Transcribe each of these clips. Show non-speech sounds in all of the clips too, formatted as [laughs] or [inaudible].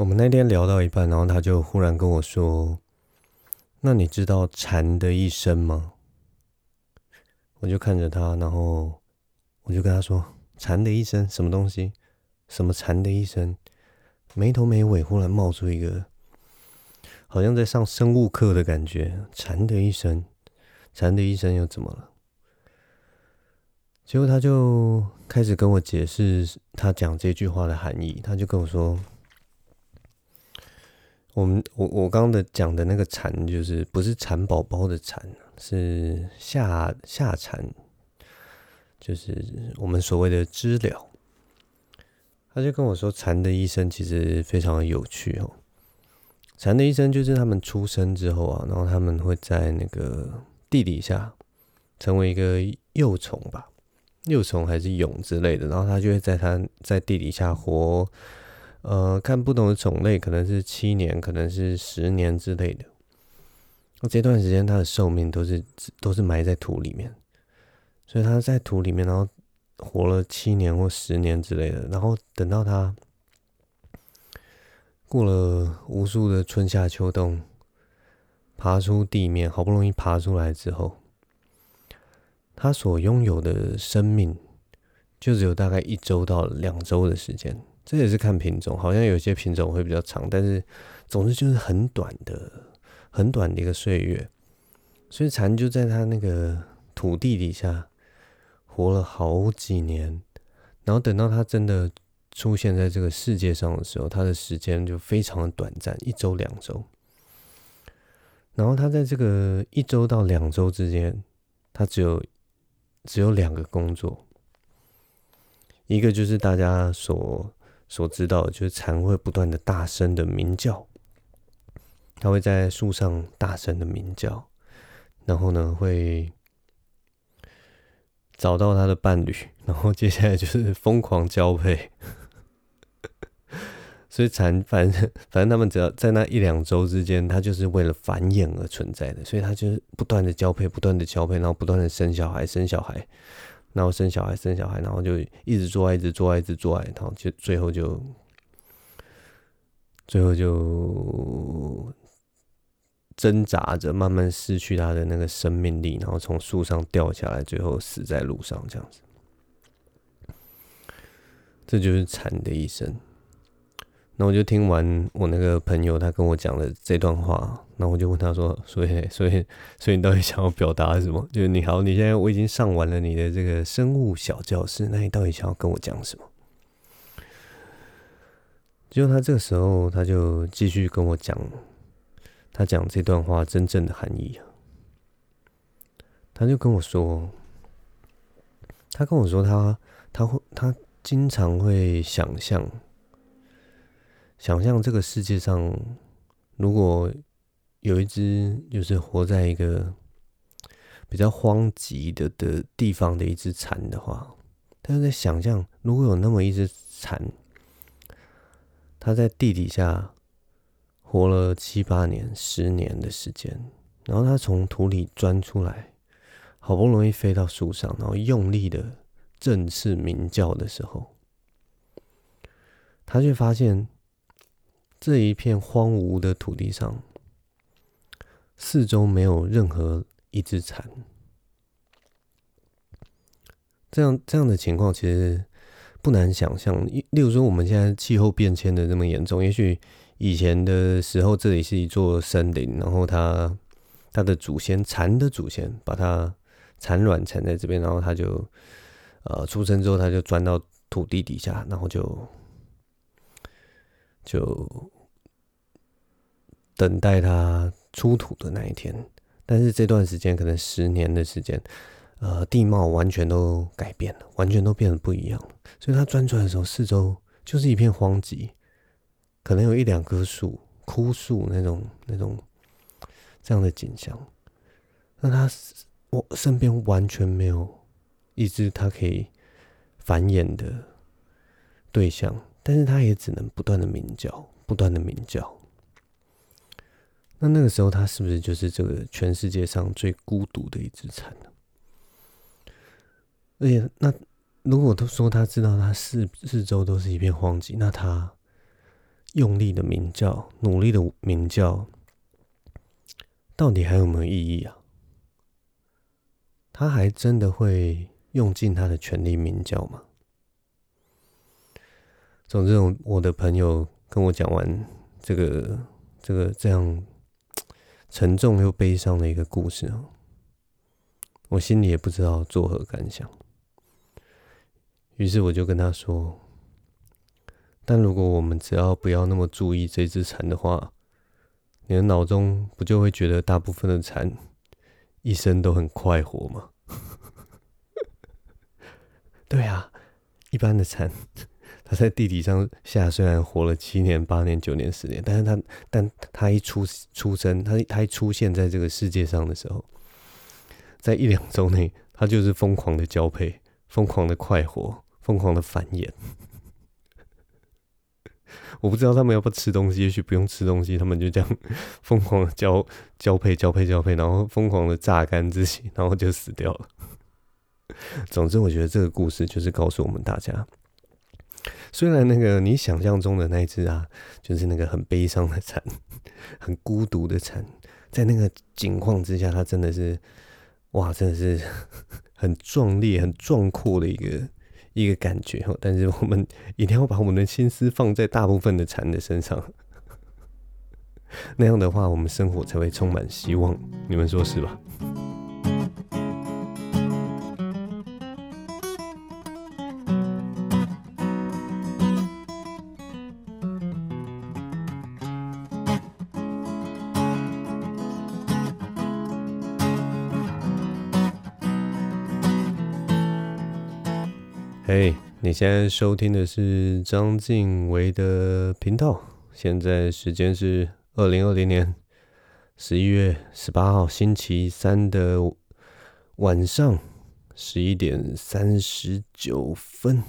我们那天聊到一半，然后他就忽然跟我说：“那你知道蝉的一生吗？”我就看着他，然后我就跟他说：“蝉的一生什么东西？什么蝉的一生？”没头没尾，忽然冒出一个，好像在上生物课的感觉。蝉的一生，蝉的一生又怎么了？结果他就开始跟我解释他讲这句话的含义。他就跟我说：“我们我我刚刚的讲的那个蝉，就是不是蚕宝宝的蚕，是夏夏蝉，就是我们所谓的知了。”他就跟我说，蝉的一生其实非常的有趣哦。蝉的一生就是他们出生之后啊，然后他们会在那个地底下成为一个幼虫吧，幼虫还是蛹之类的，然后他就会在它在地底下活，呃，看不同的种类，可能是七年，可能是十年之类的。那这段时间它的寿命都是都是埋在土里面，所以它在土里面，然后。活了七年或十年之类的，然后等到它过了无数的春夏秋冬，爬出地面，好不容易爬出来之后，他所拥有的生命就只有大概一周到两周的时间。这也是看品种，好像有些品种会比较长，但是总之就是很短的、很短的一个岁月。所以蝉就在它那个土地底下。活了好几年，然后等到它真的出现在这个世界上的时候，它的时间就非常的短暂，一周两周。然后它在这个一周到两周之间，它只有只有两个工作，一个就是大家所所知道的，就是蝉会不断的大声的鸣叫，它会在树上大声的鸣叫，然后呢会。找到它的伴侣，然后接下来就是疯狂交配。[laughs] 所以蝉，反正反正他们只要在那一两周之间，它就是为了繁衍而存在的，所以它就是不断的交配，不断的交配，然后不断的生小孩，生小孩，然后生小孩，生小孩，然后就一直做爱，一直做爱，一直做爱，然后就最后就最后就。挣扎着，慢慢失去他的那个生命力，然后从树上掉下来，最后死在路上，这样子。这就是惨的一生。那我就听完我那个朋友他跟我讲的这段话，那我就问他说：“所以，所以，所以你到底想要表达什么？就是你好，你现在我已经上完了你的这个生物小教室，那你到底想要跟我讲什么？”结果他这个时候他就继续跟我讲。他讲这段话真正的含义啊，他就跟我说，他跟我说他他会他经常会想象，想象这个世界上如果有一只就是活在一个比较荒瘠的的地方的一只蝉的话，他就在想象如果有那么一只蝉，它在地底下。活了七八年、十年的时间，然后他从土里钻出来，好不容易飞到树上，然后用力的振翅鸣叫的时候，他却发现这一片荒芜的土地上，四周没有任何一只蝉。这样这样的情况其实不难想象，例如说我们现在气候变迁的这么严重，也许。以前的时候，这里是一座森林，然后它它的祖先蝉的祖先把它产卵产在这边，然后它就呃出生之后，它就钻到土地底下，然后就就等待它出土的那一天。但是这段时间可能十年的时间，呃，地貌完全都改变了，完全都变得不一样了。所以它钻出来的时候，四周就是一片荒瘠。可能有一两棵树，枯树那种那种这样的景象，那他我身边完全没有一只它可以繁衍的对象，但是它也只能不断的鸣叫，不断的鸣叫。那那个时候，它是不是就是这个全世界上最孤独的一只蝉呢？而且，那如果都说他知道他四四周都是一片荒寂，那他。用力的鸣叫，努力的鸣叫，到底还有没有意义啊？他还真的会用尽他的全力鸣叫吗？总之，我的朋友跟我讲完这个这个这样沉重又悲伤的一个故事，我心里也不知道作何感想。于是我就跟他说：“但如果我们只要不要那么注意这只蝉的话，你的脑中不就会觉得大部分的蝉一生都很快活吗？” [laughs] 对啊，一般的蝉。他在地底上下，虽然活了七年、八年、九年、十年，但是他，但他一出出生，他他一出现在这个世界上的时候，在一两周内，他就是疯狂的交配，疯狂的快活，疯狂的繁衍。[laughs] 我不知道他们要不要吃东西，也许不用吃东西，他们就这样 [laughs] 疯狂的交交配、交配、交配，然后疯狂的榨干自己，然后就死掉了。[laughs] 总之，我觉得这个故事就是告诉我们大家。虽然那个你想象中的那只啊，就是那个很悲伤的蝉，[laughs] 很孤独的蝉，在那个景况之下，它真的是，哇，真的是 [laughs] 很壮烈、很壮阔的一个一个感觉。但是我们一定要把我们的心思放在大部分的蝉的身上，[laughs] 那样的话，我们生活才会充满希望。你们说是吧？你现在收听的是章晋唯的频道。现在时间是二零二零年十一月十八号星期三的晚上十一点三十九分。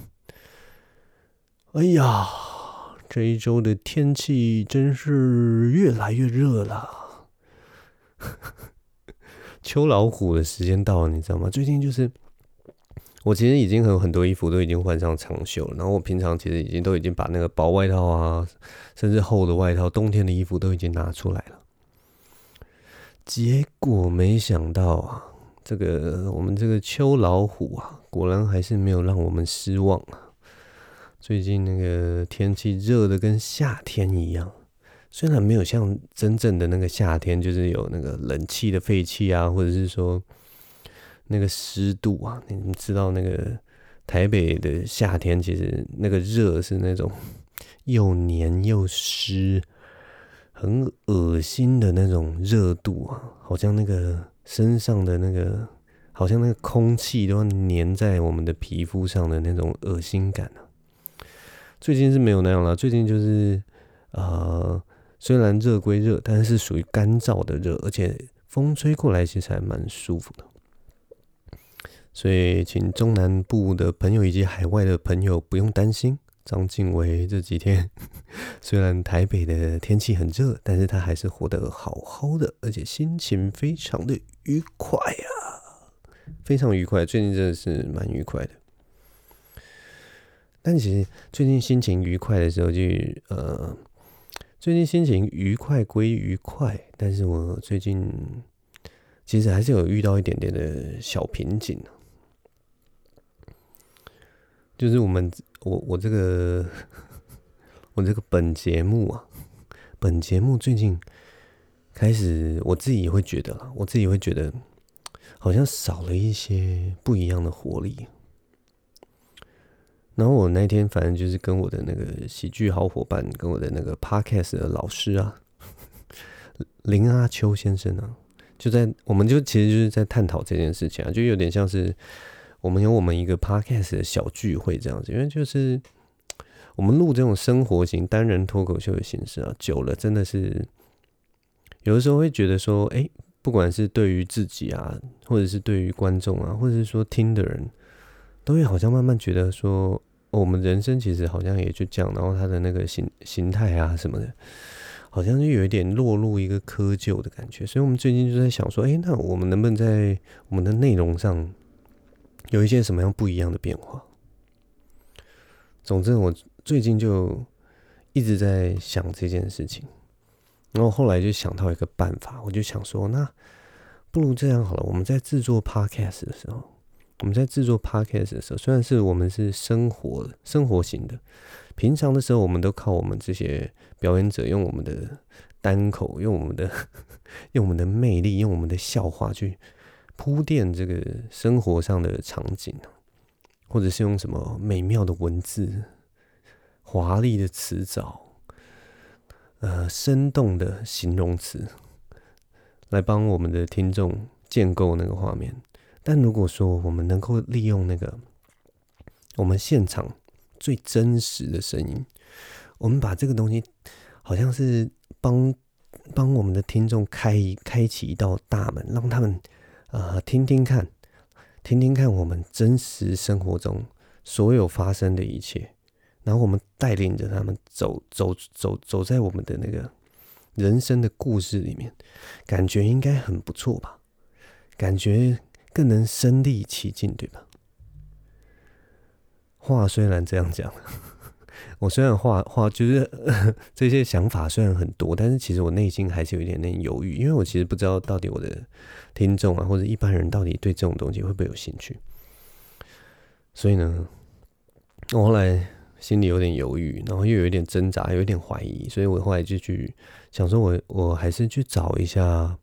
哎呀，这一周的天气真是越来越热了。[laughs] 秋老虎的时间到了，你知道吗？最近就是。我其实已经有很多衣服都已经换上长袖了，然后我平常其实已经都已经把那个薄外套啊，甚至厚的外套、冬天的衣服都已经拿出来了。结果没想到啊，这个我们这个秋老虎啊，果然还是没有让我们失望啊。最近那个天气热得跟夏天一样，虽然没有像真正的那个夏天，就是有那个冷气的废气啊，或者是说。那个湿度啊，你们知道那个台北的夏天，其实那个热是那种又黏又湿，很恶心的那种热度啊，好像那个身上的那个，好像那个空气都要黏在我们的皮肤上的那种恶心感啊。最近是没有那样了，最近就是呃，虽然热归热，但是属于干燥的热，而且风吹过来其实还蛮舒服的。所以，请中南部的朋友以及海外的朋友不用担心，张静伟这几天 [laughs] 虽然台北的天气很热，但是他还是活得好好的，而且心情非常的愉快啊，非常愉快。最近真的是蛮愉快的。但其实最近心情愉快的时候就，就呃，最近心情愉快归愉快，但是我最近其实还是有遇到一点点的小瓶颈。就是我们我我这个 [laughs] 我这个本节目啊，本节目最近开始，我自己也会觉得啦，我自己会觉得好像少了一些不一样的活力。然后我那天反正就是跟我的那个喜剧好伙伴，跟我的那个 Podcast 的老师啊，林阿秋先生啊，就在我们就其实就是在探讨这件事情啊，就有点像是。我们有我们一个 podcast 的小聚会这样子，因为就是我们录这种生活型单人脱口秀的形式啊，久了真的是有的时候会觉得说，哎，不管是对于自己啊，或者是对于观众啊，或者是说听的人，都会好像慢慢觉得说，哦，我们人生其实好像也就这样，然后他的那个形形态啊什么的，好像就有一点落入一个窠臼的感觉。所以我们最近就在想说，哎，那我们能不能在我们的内容上，有一些什么样不一样的变化？总之，我最近就一直在想这件事情，然后后来就想到一个办法，我就想说，那不如这样好了，我们在制作 podcast 的时候，我们在制作 podcast 的时候，虽然是我们是生活生活型的，平常的时候我们都靠我们这些表演者用我们的单口，用我们的 [laughs] 用我们的魅力，用我们的笑话去铺垫这个生活上的场景。或者是用什么美妙的文字、华丽的词藻、呃生动的形容词，来帮我们的听众建构那个画面。但如果说我们能够利用那个我们现场最真实的声音，我们把这个东西好像是帮帮我们的听众开开启一道大门，让他们呃听听看。听听看，我们真实生活中所有发生的一切，然后我们带领着他们走走走走在我们的那个人生的故事里面，感觉应该很不错吧？感觉更能身历其境，对吧？话虽然这样讲。我虽然话话就是 [laughs] 这些想法虽然很多，但是其实我内心还是有一点点犹豫，因为我其实不知道到底我的听众啊或者一般人到底对这种东西会不会有兴趣。所以呢，我后来心里有点犹豫，然后又有一点挣扎，有一点怀疑，所以我后来就去想说我，我我还是去找一下，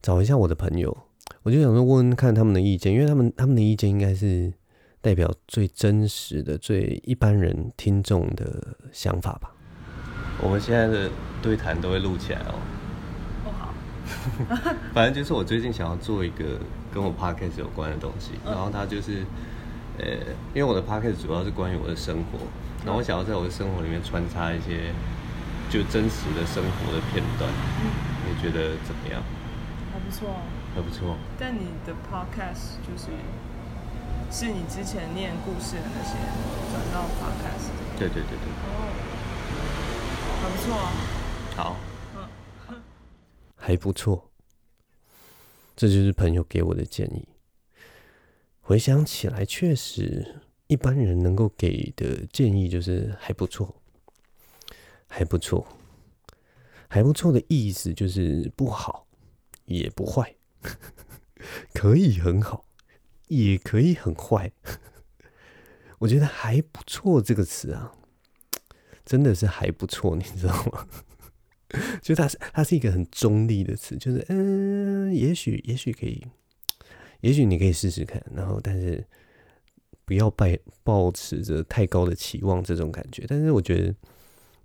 找一下我的朋友，我就想说问问看他们的意见，因为他们他们的意见应该是。代表最真实的、最一般人听众的想法吧。我们现在的对谈都会录起来哦。不好。[laughs] 反正就是我最近想要做一个跟我 podcast 有关的东西，然后它就是，呃，因为我的 podcast 主要是关于我的生活，然后我想要在我的生活里面穿插一些就真实的生活的片段。你觉得怎么样？还不错。还不错。但你的 podcast 就是。是你之前念故事的那些转到 podcast 对对对对。哦，还不错啊。好。嗯。还不错。这就是朋友给我的建议。回想起来，确实一般人能够给的建议就是还不错，还不错，还不错的意思就是不好，也不坏，[laughs] 可以很好。也可以很坏，[laughs] 我觉得还不错这个词啊，真的是还不错，你知道吗？[laughs] 就它是它是一个很中立的词，就是嗯，也许也许可以，也许你可以试试看，然后但是不要抱抱持着太高的期望这种感觉。但是我觉得，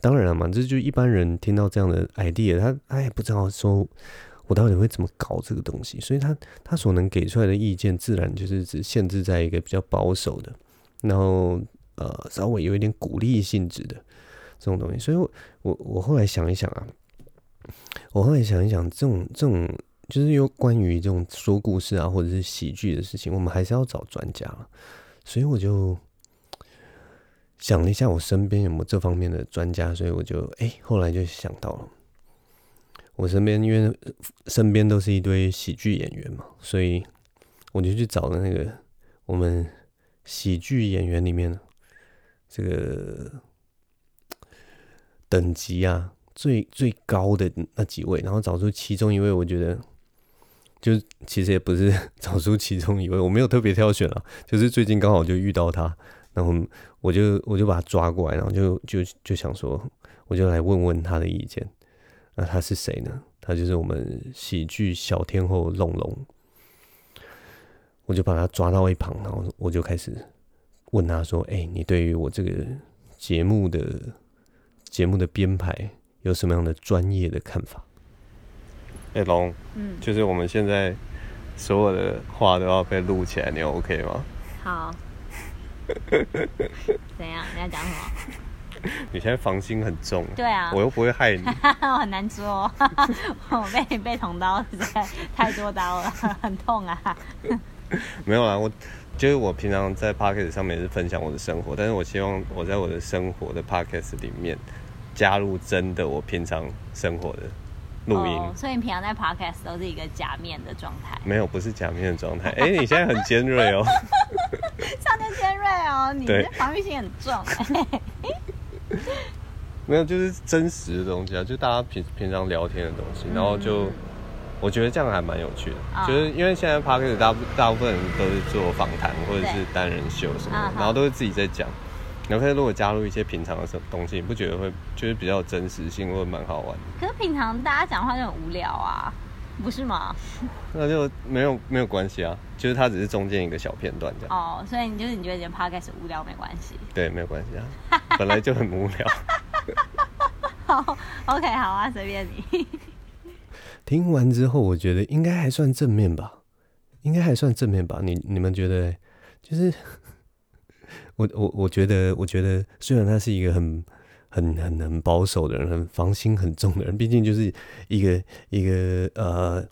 当然了嘛，这就一般人听到这样的 idea，他他也不知道说。我到底会怎么搞这个东西？所以他他所能给出来的意见，自然就是只限制在一个比较保守的，然后呃稍微有一点鼓励性质的这种东西。所以我，我我后来想一想啊，我后来想一想，这种这种就是有关于这种说故事啊，或者是喜剧的事情，我们还是要找专家了。所以我就想了一下，我身边有没有这方面的专家？所以我就哎、后来就想到了。我身边因为身边都是一堆喜剧演员嘛，所以我就去找了那个我们喜剧演员里面这个等级啊最最高的那几位，然后找出其中一位，我觉得就其实也不是 [laughs] 找出其中一位，我没有特别挑选啊，就是最近刚好就遇到他，然后我就我就把他抓过来，然后就就就想说，我就来问问他的意见。那他是谁呢？他就是我们喜剧小天后龙龙。我就把他抓到一旁，然后我就开始问他说：“哎、欸，你对于我这个节目的节目的编排有什么样的专业的看法？”哎、欸，龙，嗯，就是我们现在所有的话都要被录起来，你 OK 吗？好。[laughs] 怎样？你要讲什么？[laughs] 你现在防心很重，对啊，我又不会害你，[laughs] 我很难说，[laughs] 我被你被捅刀，实在太多刀了，很痛啊。没有啦，我就是我平常在 podcast 上面是分享我的生活，但是我希望我在我的生活的 podcast 里面加入真的我平常生活的录音。Oh, 所以你平常在 podcast 都是一个假面的状态？没有，不是假面的状态。哎、欸，你现在很尖锐哦，上天尖锐哦，你的防御性很重。[laughs] 没有，就是真实的东西啊，就大家平平常聊天的东西，然后就、嗯、我觉得这样还蛮有趣的，哦、就是因为现在 Parkes 大部大部分人都是做访谈或者是单人秀什么的，然后都是自己在讲。然后如果加入一些平常的什么东西，你不觉得会就是比较有真实性，或者蛮好玩的？可是平常大家讲话就很无聊啊，不是吗？那就没有没有关系啊，就是它只是中间一个小片段这样。哦，所以你就是你觉得这 podcast 无聊没关系？对，没有关系啊，本来就很无聊。[laughs] 好，OK，好啊，随便你。听完之后，我觉得应该还算正面吧，应该还算正面吧？你你们觉得？就是。[laughs] 我我我觉得，我觉得虽然它是一个很很很很保守的人，很防心很重的人，[laughs] 毕竟就是一个一个呃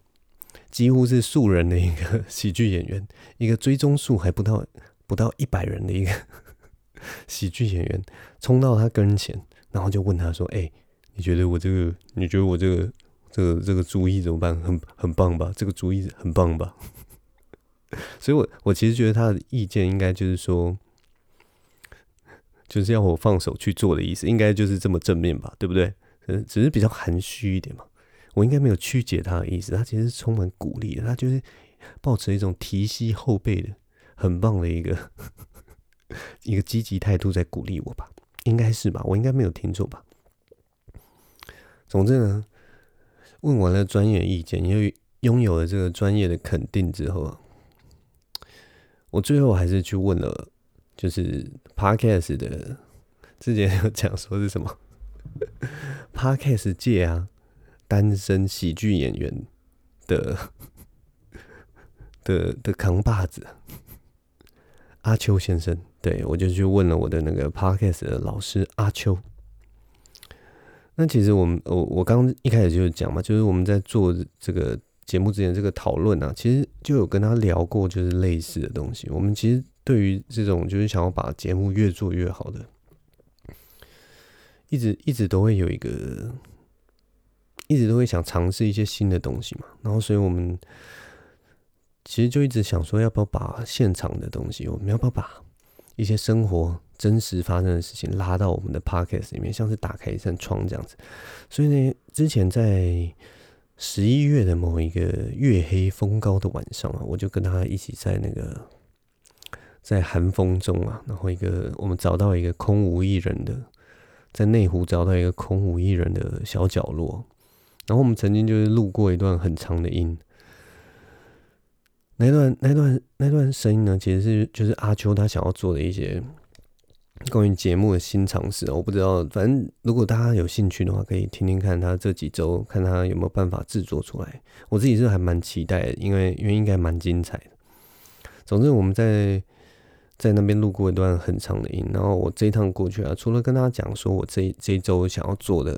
几乎是素人的一个喜剧演员，一个追踪数还不到不到一百人的一个 [laughs] 喜剧演员，冲到他跟前，然后就问他说：“哎、你觉得我这个？你觉得我这个这个这个主意怎么办？很很棒吧？这个主意很棒吧？” [laughs] 所以我我其实觉得他的意见应该就是说。就是要我放手去做的意思，应该就是这么正面吧，对不对？只是比较含蓄一点嘛。我应该没有曲解他的意思，他其实是充满鼓励的，他就是抱持一种提膝后背的很棒的一个 [laughs] 一个积极态度在鼓励我吧，应该是吧？我应该没有听错吧？总之呢，问完了专业意见，因为拥有了这个专业的肯定之后，我最后还是去问了。就是 Podcast 的，之前有讲说是什么 Podcast 界啊，单身喜剧演员的的的扛把子阿秋先生，对，我就去问了我的那个 Podcast 的老师阿秋。那其实我们我我刚一开始就是讲嘛，就是我们在做这个节目之前这个讨论啊，其实就有跟他聊过，就是类似的东西。我们其实。对于这种就是想要把节目越做越好的，一直一直都会有一个，一直都会想尝试一些新的东西嘛。然后，所以我们其实就一直想说，要不要把现场的东西，我们要不要把一些生活真实发生的事情拉到我们的 podcast 里面，像是打开一扇窗这样子。所以呢，之前在十一月的某一个月黑风高的晚上啊，我就跟他一起在那个。在寒风中啊，然后一个我们找到一个空无一人的，在内湖找到一个空无一人的小角落，然后我们曾经就是录过一段很长的音，那段那段那段声音呢，其实是就是阿秋他想要做的一些关于节目的新尝试，我不知道，反正如果大家有兴趣的话，可以听听看他这几周看他有没有办法制作出来，我自己是还蛮期待的，因为因为应该蛮精彩的。总之我们在。在那边录过一段很长的音，然后我这一趟过去啊，除了跟他讲说我这这一周想要做的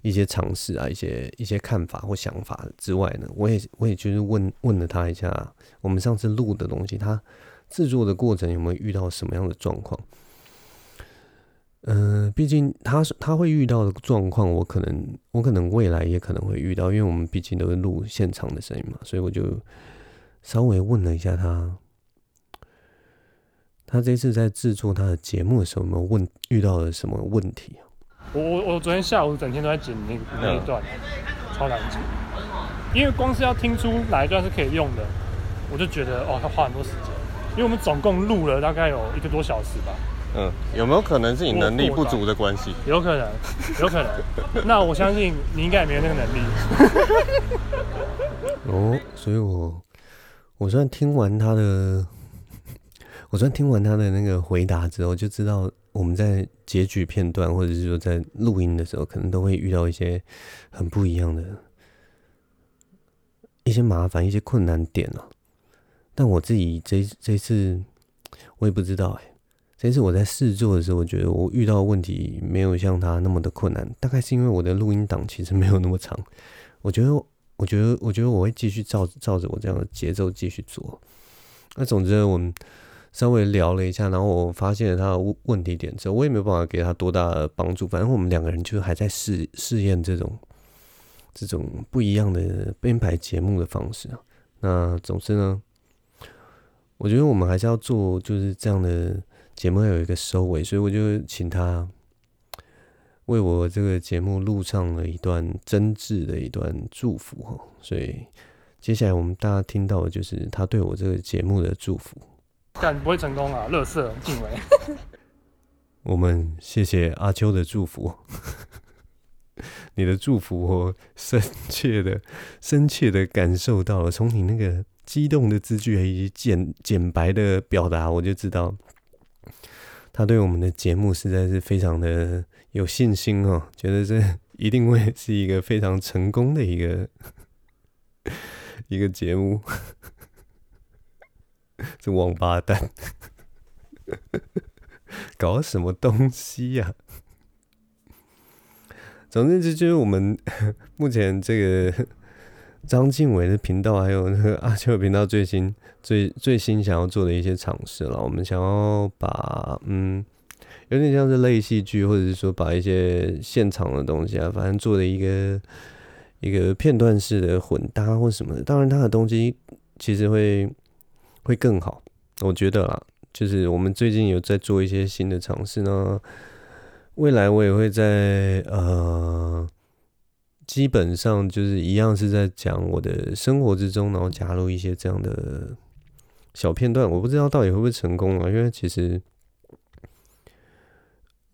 一些尝试啊，一些一些看法或想法之外呢，我也我也就是问问了他一下，我们上次录的东西，他制作的过程有没有遇到什么样的状况？嗯、呃，毕竟他他会遇到的状况，我可能我可能未来也可能会遇到，因为我们毕竟都是录现场的声音嘛，所以我就稍微问了一下他。他这次在制作他的节目的时候，有没有问遇到了什么问题？我我我昨天下午整天都在剪那个那一段，超难剪，因为光是要听出哪一段是可以用的，我就觉得哦，他花很多时间。因为我们总共录了大概有一个多小时吧。嗯，有没有可能是你能力不足的关系？有可能，有可能。那我相信你应该也没有那个能力。哦，所以我我虽然听完他的。[laughs] 我虽然听完他的那个回答之后，就知道我们在截取片段，或者是说在录音的时候，可能都会遇到一些很不一样的一些麻烦、一些困难点了。但我自己这这次我也不知道哎、欸，这次我在试做的时候，我觉得我遇到问题没有像他那么的困难，大概是因为我的录音档其实没有那么长。我觉得，我觉得，我觉得我会继续照照着我这样的节奏继续做。那总之，我们。稍微聊了一下，然后我发现了他的问题点之后，我也没有办法给他多大的帮助。反正我们两个人就还在试试验这种这种不一样的编排节目的方式啊。那总之呢，我觉得我们还是要做就是这样的节目，要有一个收尾，所以我就请他，我为我这个节目录上了一段真挚的一段祝福哈，所以接下来我们大家听到的就是他对我这个节目的祝福。但不会成功啊！乐色敬伟。[laughs] 我们谢谢阿秋的祝福，你的祝福我深切的、深切的感受到了。从你那个激动的字句以及简简白的表达，我就知道他对我们的节目实在是非常的有信心哦，觉得这一定会是一个非常成功的一个一个节目。这王八蛋，搞什么东西呀、总之，这就是我们目前这个张敬伟的频道，还有那个阿秋频道最新、最最新想要做的一些尝试了。我们想要把，嗯，有点像是类戏剧，或者是说把一些现场的东西啊，反正做的一个一个片段式的混搭或什么的。当然，他的东西其实会。会更好，我觉得啦，就是我们最近有在做一些新的尝试呢。未来我也会在呃，基本上就是一样是在讲我的生活之中，然后加入一些这样的小片段。我不知道到底会不会成功啊，因为其实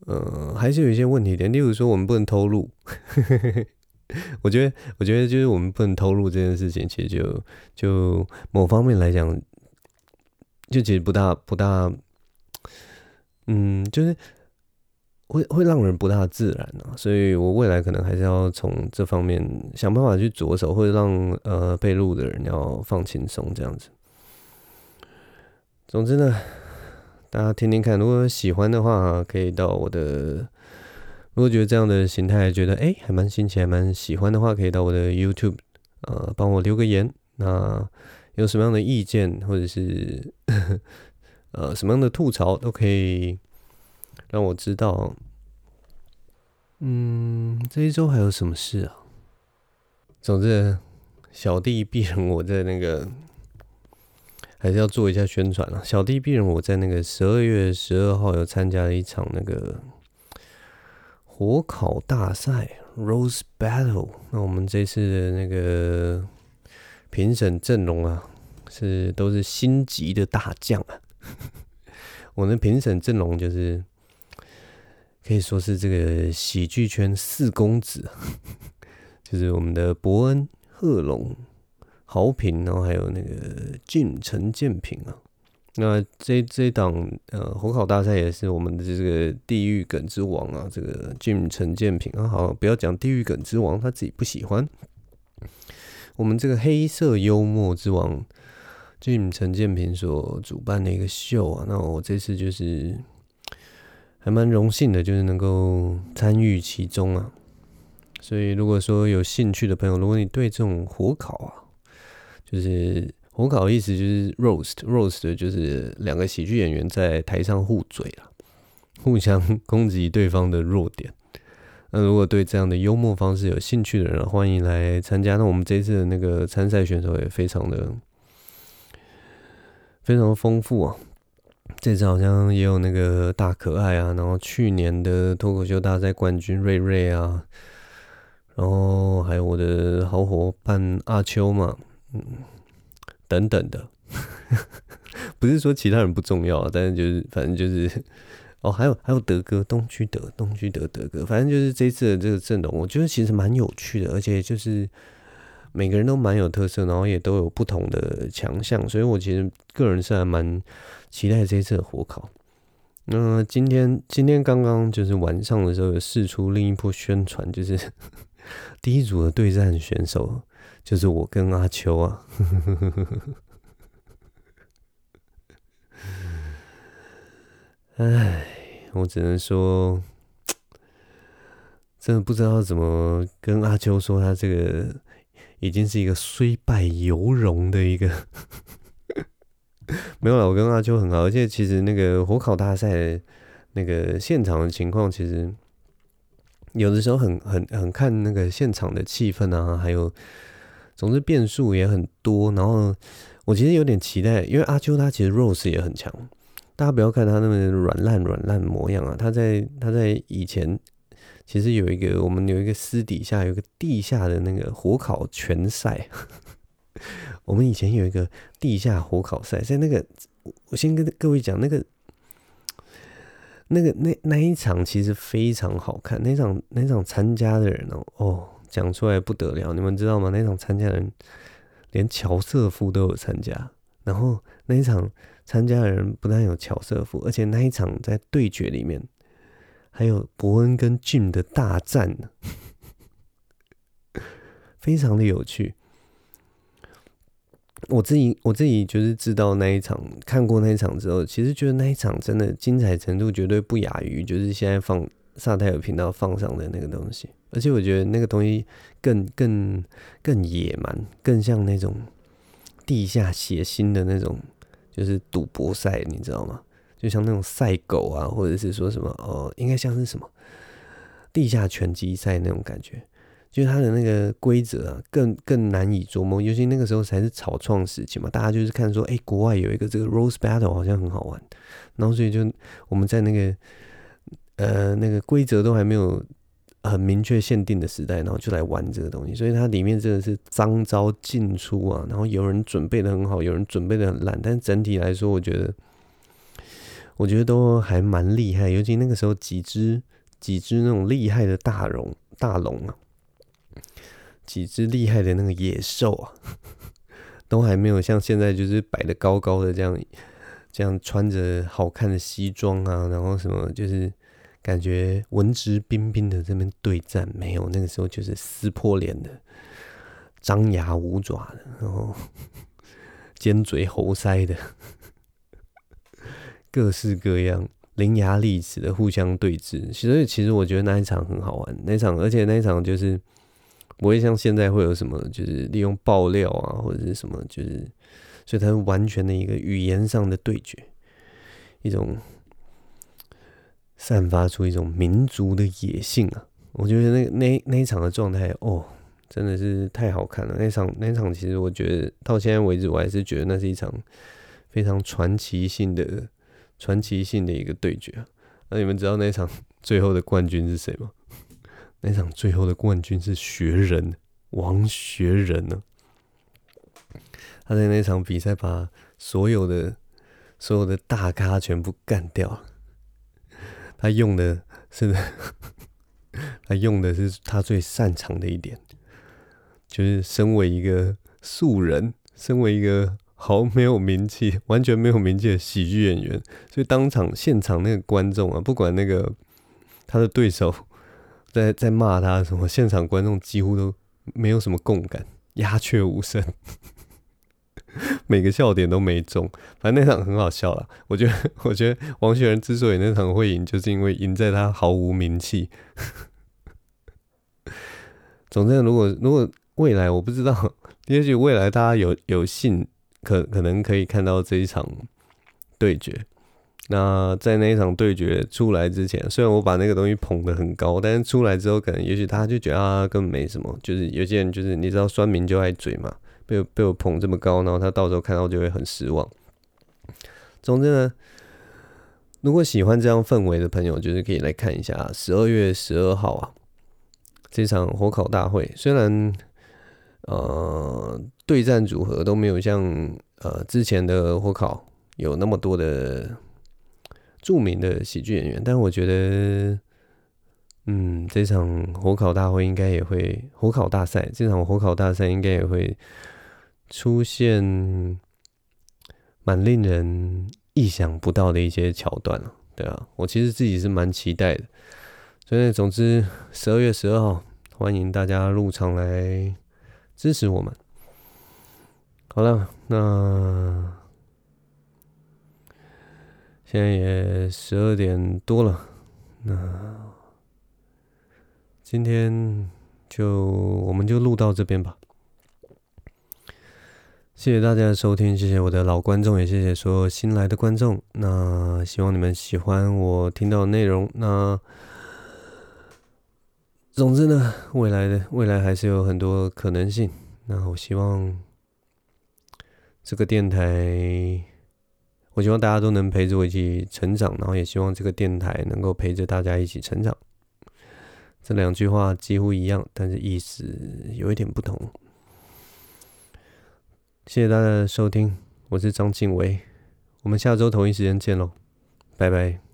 呃还是有一些问题点，例如说我们不能偷录。[laughs] 我觉得，我觉得就是我们不能偷录这件事情，其实就就某方面来讲。就其实不大不大，嗯，就是会会让人不大自然啊，所以我未来可能还是要从这方面想办法去着手，或者让呃被录的人要放轻松这样子。总之呢，大家听听看，如果喜欢的话，可以到我的，如果觉得这样的形态觉得哎还蛮新奇，还蛮喜欢的话，可以到我的 YouTube 呃帮我留个言，那。有什么样的意见，或者是 [laughs] 呃什么样的吐槽，都可以让我知道。嗯，这一周还有什么事啊？总之，小弟必人我在那个还是要做一下宣传啊。小弟必人我在那个十二月十二号有参加了一场那个火烤大赛 （Roast Battle）。那我们这次的那个。评审阵容啊，是都是星级的大将啊！[laughs] 我的评审阵容就是可以说是这个喜剧圈四公子，[laughs] 就是我们的伯恩、贺龙、豪平，然后还有那个俊陈建平啊。那这这档呃火烤大赛也是我们的这个地狱梗之王啊，这个俊陈建平啊，好，不要讲地狱梗之王，他自己不喜欢。我们这个黑色幽默之王，就你们陈建平所主办的一个秀啊，那我这次就是还蛮荣幸的，就是能够参与其中啊。所以如果说有兴趣的朋友，如果你对这种火烤啊，就是火烤的意思就是 roast，roast 就是两个喜剧演员在台上互嘴啊，互相攻击对方的弱点。那如果对这样的幽默方式有兴趣的人，欢迎来参加。那我们这次的那个参赛选手也非常的非常的丰富啊。这次好像也有那个大可爱啊，然后去年的脱口秀大赛冠军瑞瑞啊，然后还有我的好伙伴阿秋嘛，嗯，等等的。[laughs] 不是说其他人不重要，但是就是反正就是。哦，还有还有德哥，东区德，东区德德哥，反正就是这次的这个阵容，我觉得其实蛮有趣的，而且就是每个人都蛮有特色，然后也都有不同的强项，所以我其实个人是还蛮期待这一次的火烤。那今天今天刚刚就是晚上的时候有释出另一波宣传，就是 [laughs] 第一组的对战选手就是我跟阿秋啊。[laughs] 唉，我只能说，真的不知道怎么跟阿秋说，他这个已经是一个虽败犹荣的一个，[laughs] 没有了。我跟阿秋很好，而且其实那个火烤大赛那个现场的情况，其实有的时候很很很看那个现场的气氛啊，还有总之变数也很多。然后我其实有点期待，因为阿秋他其实 Rose 也很强。大家不要看他那么软烂软烂模样啊！他在他在以前其实有一个我们有一个私底下有一个地下的那个火烤拳赛。我们以前有一个地下火烤赛，在那个我先跟各位讲那个那个那那一场其实非常好看，那场那场参加的人哦哦讲出来不得了，你们知道吗？那场参加的人连乔瑟夫都有参加，然后那一场参加的人不但有乔瑟夫，而且那一场在对决里面。还有伯恩跟 Jim 的大战呢，[laughs] 非常的有趣。我自己我自己就是知道那一场，看过那一场之后，其实觉得那一场真的精彩程度绝对不亚于就是现在放萨泰尔频道放上的那个东西。而且我觉得那个东西更更更野蛮，更像那种地下血腥的那种，就是赌博赛，你知道吗？就像那种赛狗啊，或者是说什么哦，应该像是什么地下拳击赛那种感觉，就是它的那个规则啊，更更难以琢磨。尤其那个时候才是草创时期嘛，大家就是看说，哎、国外有一个这个 Rose Battle 好像很好玩，然后所以就我们在那个呃那个规则都还没有很明确限定的时代，然后就来玩这个东西，所以它里面真的是张招尽出啊，然后有人准备的很好，有人准备的很烂，但是整体来说，我觉得。我觉得都还蛮厉害，尤其那个时候几只几只那种厉害的大龙大龙啊，几只厉害的那个野兽啊，[laughs] 都还没有像现在就是摆得高高的这样，这样穿着好看的西装啊，然后什么就是感觉文质彬彬的这边对战，没有那个时候就是撕破脸的，张牙舞爪的，然后 [laughs] 尖嘴猴腮的。各式各样、伶牙俐齿的互相对峙，所以其实我觉得那一场很好玩。那场，而且那一场就是不会像现在会有什么，就是利用爆料啊，或者是什么，就是所以它是完全的一个语言上的对决，一种散发出一种民族的野性啊！我觉得那那那一场的状态哦，真的是太好看了。那场那场其实我觉得到现在为止，我还是觉得那是一场非常传奇性的。传奇性的一个对决啊，那你们知道那场 [laughs] 最后的冠军是谁吗？那场最后的冠军是学人王学仁呢。他在那场比赛把所有的所有的大咖全部干掉了。他用的是 [laughs] 他用的是他最擅长的一点，就是身为一个素人，身为一个。毫没有名气，完全没有名气的喜剧演员，所以当场现场那个观众啊，不管那个他的对手在在骂他什么，现场观众几乎都没有什么共感，鸦雀无声，[laughs] 每个笑点都没中。反正那场很好笑啦，我觉得，我觉得王学仁之所以那场会赢，就是因为赢在他毫无名气。总之，如果如果未来我不知道，也许未来大家有有幸。可可能可以看到这一场对决。那在那一场对决出来之前，虽然我把那个东西捧得很高，但是出来之后，可能也许他就觉得啊，根本没什么。就是有些人就是你知道，酸民就爱嘴嘛，被我被我捧这么高，然后他到时候看到就会很失望。总之呢，如果喜欢这样氛围的朋友，就是可以来看一下十二月十二号啊这场火烤大会。虽然呃。对战组合都没有像呃之前的火烤有那么多的著名的喜剧演员，但我觉得，嗯，这场火烤大会应该也会火烤大赛，这场火烤大赛应该也会出现蛮令人意想不到的一些桥段了，对啊，我其实自己是蛮期待的，所以总之十二月十二号，欢迎大家入场来支持我们。好了，那现在也十二点多了，那今天就我们就录到这边吧。谢谢大家的收听，谢谢我的老观众，也谢谢所有新来的观众。那希望你们喜欢我听到的内容。那总之呢，未来的未来还是有很多可能性。那我希望。这个电台，我希望大家都能陪着我一起成长，然后也希望这个电台能够陪着大家一起成长。这两句话几乎一样，但是意思有一点不同。谢谢大家的收听，我是张敬唯，我们下周同一时间见喽，拜拜。